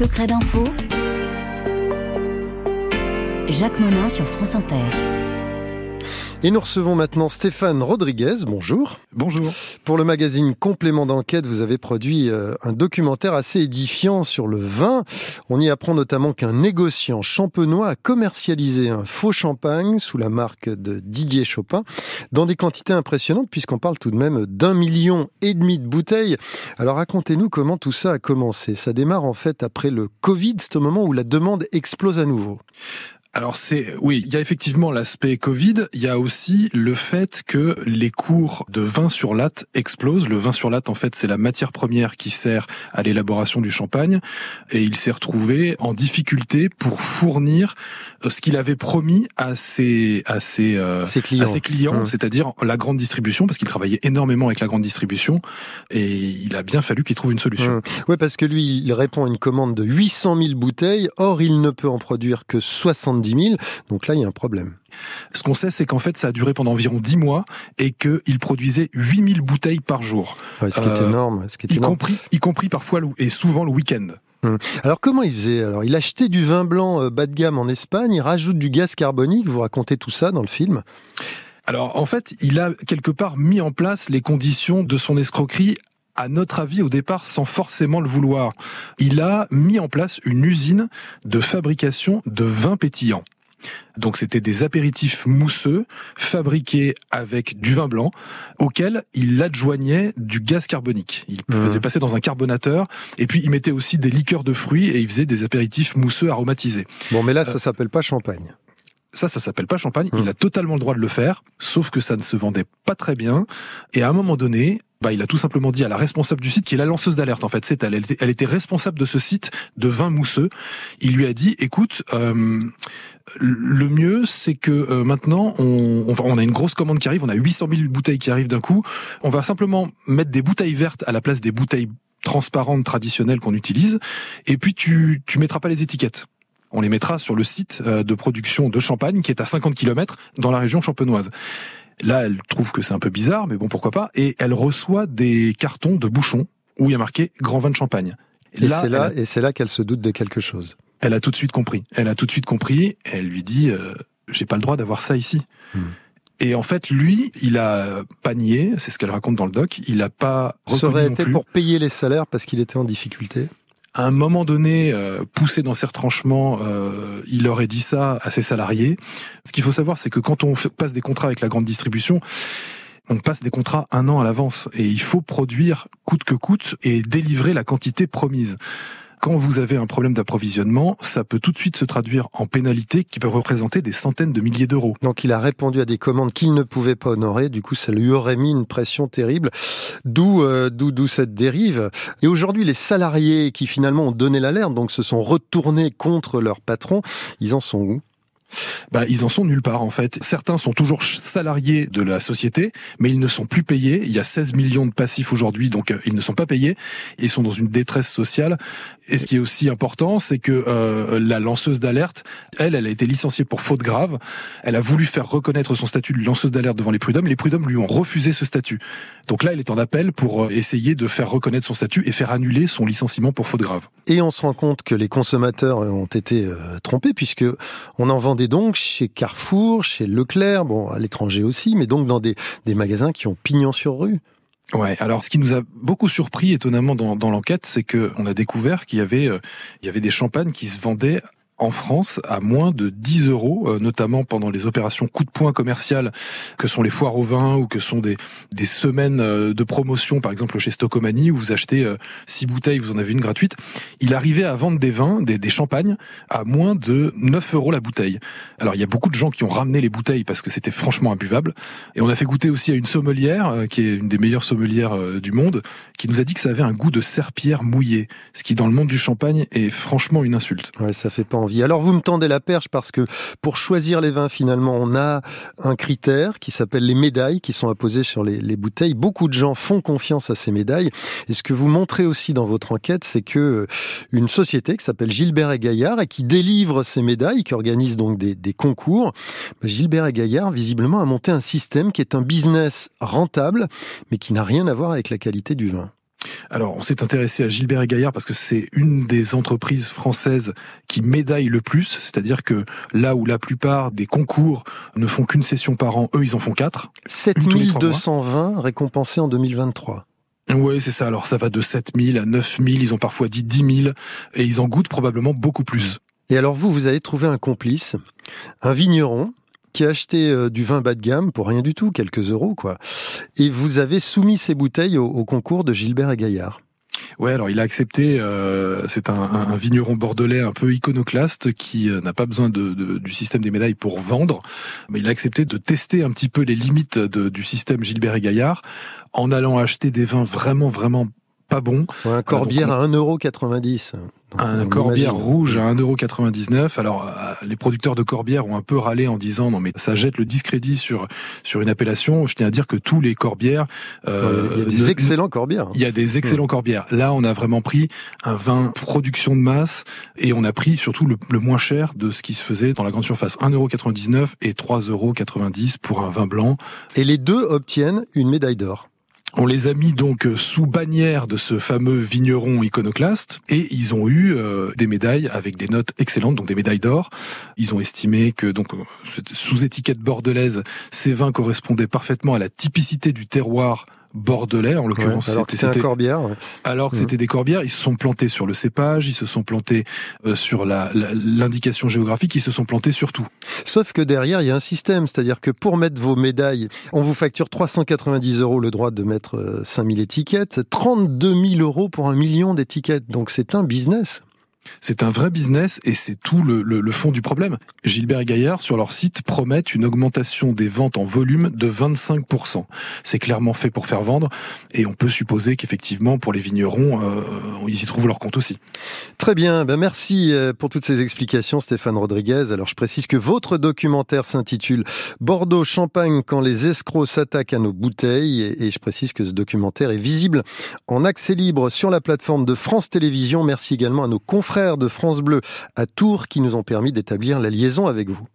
secrets d'info. Jacques Monin sur France Inter. Et nous recevons maintenant Stéphane Rodriguez. Bonjour. Bonjour. Pour le magazine Complément d'enquête, vous avez produit euh, un documentaire assez édifiant sur le vin. On y apprend notamment qu'un négociant champenois a commercialisé un faux champagne sous la marque de Didier Chopin dans des quantités impressionnantes puisqu'on parle tout de même d'un million et demi de bouteilles. Alors racontez-nous comment tout ça a commencé. Ça démarre en fait après le Covid, c'est au moment où la demande explose à nouveau. Alors c'est oui, il y a effectivement l'aspect Covid, il y a aussi le fait que les cours de vin sur latte explosent. Le vin sur latte en fait, c'est la matière première qui sert à l'élaboration du champagne et il s'est retrouvé en difficulté pour fournir euh, ce qu'il avait promis à ses à ses, euh, clients, à ses clients mmh. c'est-à-dire la grande distribution parce qu'il travaillait énormément avec la grande distribution et il a bien fallu qu'il trouve une solution. Mmh. Oui, parce que lui, il répond à une commande de 800 000 bouteilles, or il ne peut en produire que 60 70 000. Donc là, il y a un problème. Ce qu'on sait, c'est qu'en fait, ça a duré pendant environ 10 mois et qu'il produisait 8000 bouteilles par jour. ce qui est euh, énorme. Ce qui est y, Compris, y compris parfois et souvent le week-end. Hum. Alors comment il faisait? Alors il achetait du vin blanc euh, bas de gamme en Espagne, il rajoute du gaz carbonique, vous racontez tout ça dans le film alors en fait, il a quelque part mis en place les conditions de son escroquerie à notre avis, au départ, sans forcément le vouloir. Il a mis en place une usine de fabrication de vins pétillants. Donc c'était des apéritifs mousseux fabriqués avec du vin blanc auquel il adjoignait du gaz carbonique. Il mmh. faisait passer dans un carbonateur et puis il mettait aussi des liqueurs de fruits et il faisait des apéritifs mousseux aromatisés. Bon mais là ça euh, s'appelle pas champagne. Ça, ça s'appelle pas champagne. Il mmh. a totalement le droit de le faire, sauf que ça ne se vendait pas très bien. Et à un moment donné, bah, il a tout simplement dit à la responsable du site, qui est la lanceuse d'alerte en fait, c'est elle, elle était, responsable de ce site de vin mousseux. Il lui a dit, écoute, euh, le mieux c'est que euh, maintenant on, on, a une grosse commande qui arrive, on a 800 000 bouteilles qui arrivent d'un coup, on va simplement mettre des bouteilles vertes à la place des bouteilles transparentes traditionnelles qu'on utilise, et puis tu tu mettras pas les étiquettes. On les mettra sur le site euh, de production de champagne qui est à 50 km dans la région champenoise. Là, elle trouve que c'est un peu bizarre, mais bon, pourquoi pas. Et elle reçoit des cartons de bouchons où il y a marqué Grand Vin de Champagne. Et c'est là, et c'est là qu'elle se doute de quelque chose. Elle a tout de suite compris. Elle a tout de suite compris. Elle lui dit euh, J'ai pas le droit d'avoir ça ici. Hmm. Et en fait, lui, il a pas nié, c'est ce qu'elle raconte dans le doc, il a pas reconnu Ça aurait été pour payer les salaires parce qu'il était en difficulté à un moment donné, euh, poussé dans ses retranchements, euh, il aurait dit ça à ses salariés. Ce qu'il faut savoir, c'est que quand on passe des contrats avec la grande distribution, on passe des contrats un an à l'avance et il faut produire coûte que coûte et délivrer la quantité promise quand vous avez un problème d'approvisionnement, ça peut tout de suite se traduire en pénalités qui peuvent représenter des centaines de milliers d'euros. Donc il a répondu à des commandes qu'il ne pouvait pas honorer, du coup ça lui aurait mis une pression terrible, d'où euh, d'où cette dérive. Et aujourd'hui les salariés qui finalement ont donné l'alerte, donc se sont retournés contre leur patron, ils en sont où? Bah, ils en sont nulle part en fait. Certains sont toujours salariés de la société, mais ils ne sont plus payés. Il y a 16 millions de passifs aujourd'hui, donc euh, ils ne sont pas payés. Ils sont dans une détresse sociale. Et ce qui est aussi important, c'est que euh, la lanceuse d'alerte, elle, elle a été licenciée pour faute grave. Elle a voulu faire reconnaître son statut de lanceuse d'alerte devant les prud'hommes. Les prud'hommes lui ont refusé ce statut. Donc là, elle est en appel pour euh, essayer de faire reconnaître son statut et faire annuler son licenciement pour faute grave. Et on se rend compte que les consommateurs ont été trompés puisque on en vend donc chez Carrefour, chez Leclerc, bon, à l'étranger aussi, mais donc dans des, magasins qui ont pignon sur rue. Ouais. Alors, ce qui nous a beaucoup surpris, étonnamment, dans, dans l'enquête, c'est que on a découvert qu'il y avait, euh, il y avait des champagnes qui se vendaient en France à moins de 10 euros, euh, notamment pendant les opérations coup de poing commerciales que sont les foires au vin ou que sont des, des semaines euh, de promotion, par exemple chez Stocomanie, où vous achetez 6 euh, bouteilles, vous en avez une gratuite. Il arrivait à vendre des vins, des, des champagnes, à moins de 9 euros la bouteille. Alors il y a beaucoup de gens qui ont ramené les bouteilles parce que c'était franchement imbuvable. Et on a fait goûter aussi à une sommelière, qui est une des meilleures sommelières du monde, qui nous a dit que ça avait un goût de serpillère mouillée, ce qui dans le monde du champagne est franchement une insulte. Ouais, ça fait pas. Alors vous me tendez la perche parce que pour choisir les vins, finalement, on a un critère qui s'appelle les médailles qui sont apposées sur les, les, bouteilles. Beaucoup de gens font confiance à ces médailles. Et ce que vous montrez aussi dans votre enquête, c'est que euh, une société qui s'appelle Gilbert et Gaillard et qui délivre ces médailles, qui organise donc des, des concours, bah, Gilbert et Gaillard visiblement a monté un système qui est un business rentable, mais qui n'a rien à voir avec la qualité du vin. Alors, on s'est intéressé à Gilbert et Gaillard parce que c'est une des entreprises françaises qui médaille le plus, c'est-à-dire que là où la plupart des concours ne font qu'une session par an, eux, ils en font quatre. 7220 récompensés en 2023. Oui, c'est ça. Alors ça va de 7000 à 9000, ils ont parfois dit 10 000, et ils en goûtent probablement beaucoup plus. Et alors vous, vous avez trouvé un complice, un vigneron, qui a acheté euh, du vin bas de gamme pour rien du tout, quelques euros, quoi. Et vous avez soumis ces bouteilles au, concours de Gilbert et Gaillard. Ouais, alors il a accepté. Euh, c'est un, vigneron bordelais un peu iconoclaste qui euh, n'a pas besoin du système des médailles pour vendre, mais il a accepté de tester un petit peu les limites du système Gilbert et Gaillard en allant acheter des vins vraiment vraiment pas bons. un corbière à 1,90€. Un corbière rouge à 1,99€. Alors, euh, les producteurs de corbières ont un peu râlé en disant non mais ça jette le discrédit sur sur une appellation. Je tiens à dire que tous les corbières, euh, il y a des excellents corbières. Il y a des excellents corbières. Là, on a vraiment pris un vin production de masse et on a pris surtout le, le moins cher de ce qui se faisait dans la grande surface. 1,99€ et 3,90€ pour un vin blanc. Et les deux obtiennent une médaille d'or. On les a mis donc sous bannière de ce fameux vigneron iconoclaste et ils ont eu euh, des médailles avec des notes excellentes, donc des médailles d'or. Ils ont estimé que donc sous étiquette bordelaise, ces vins correspondaient parfaitement à la typicité du terroir bordelais en l'occurrence alors c'était un corbière alors que c'était des corbières ils se sont plantés sur le cépage ils se sont plantés euh, sur l'indication géographique ils se sont plantés sur tout. Sauf que derrière il y a un système c'est-à-dire que pour mettre vos médailles on vous facture 390 euros le droit de mettre 5000 euh, étiquettes 32 000 euros pour un million d'étiquettes. Donc c'est un business c'est un vrai business et c'est tout le, fond du problème. Gilbert et Gaillard, sur leur site, promettent une augmentation des ventes en volume de 25%. C'est clairement fait pour faire vendre et on peut supposer qu'effectivement, pour les vignerons, euh, ils y trouvent leur compte aussi. Très bien, ben merci euh, pour toutes ces explications Stéphane Rodriguez. Alors je précise que votre documentaire s'intitule Bordeaux Champagne quand les escrocs s'attaquent à nos bouteilles et je précise que ce documentaire est visible en accès libre sur la plateforme de France Télévisions. Merci également à nos confrères frères de France Bleu à Tours qui nous ont permis d'établir la liaison avec vous.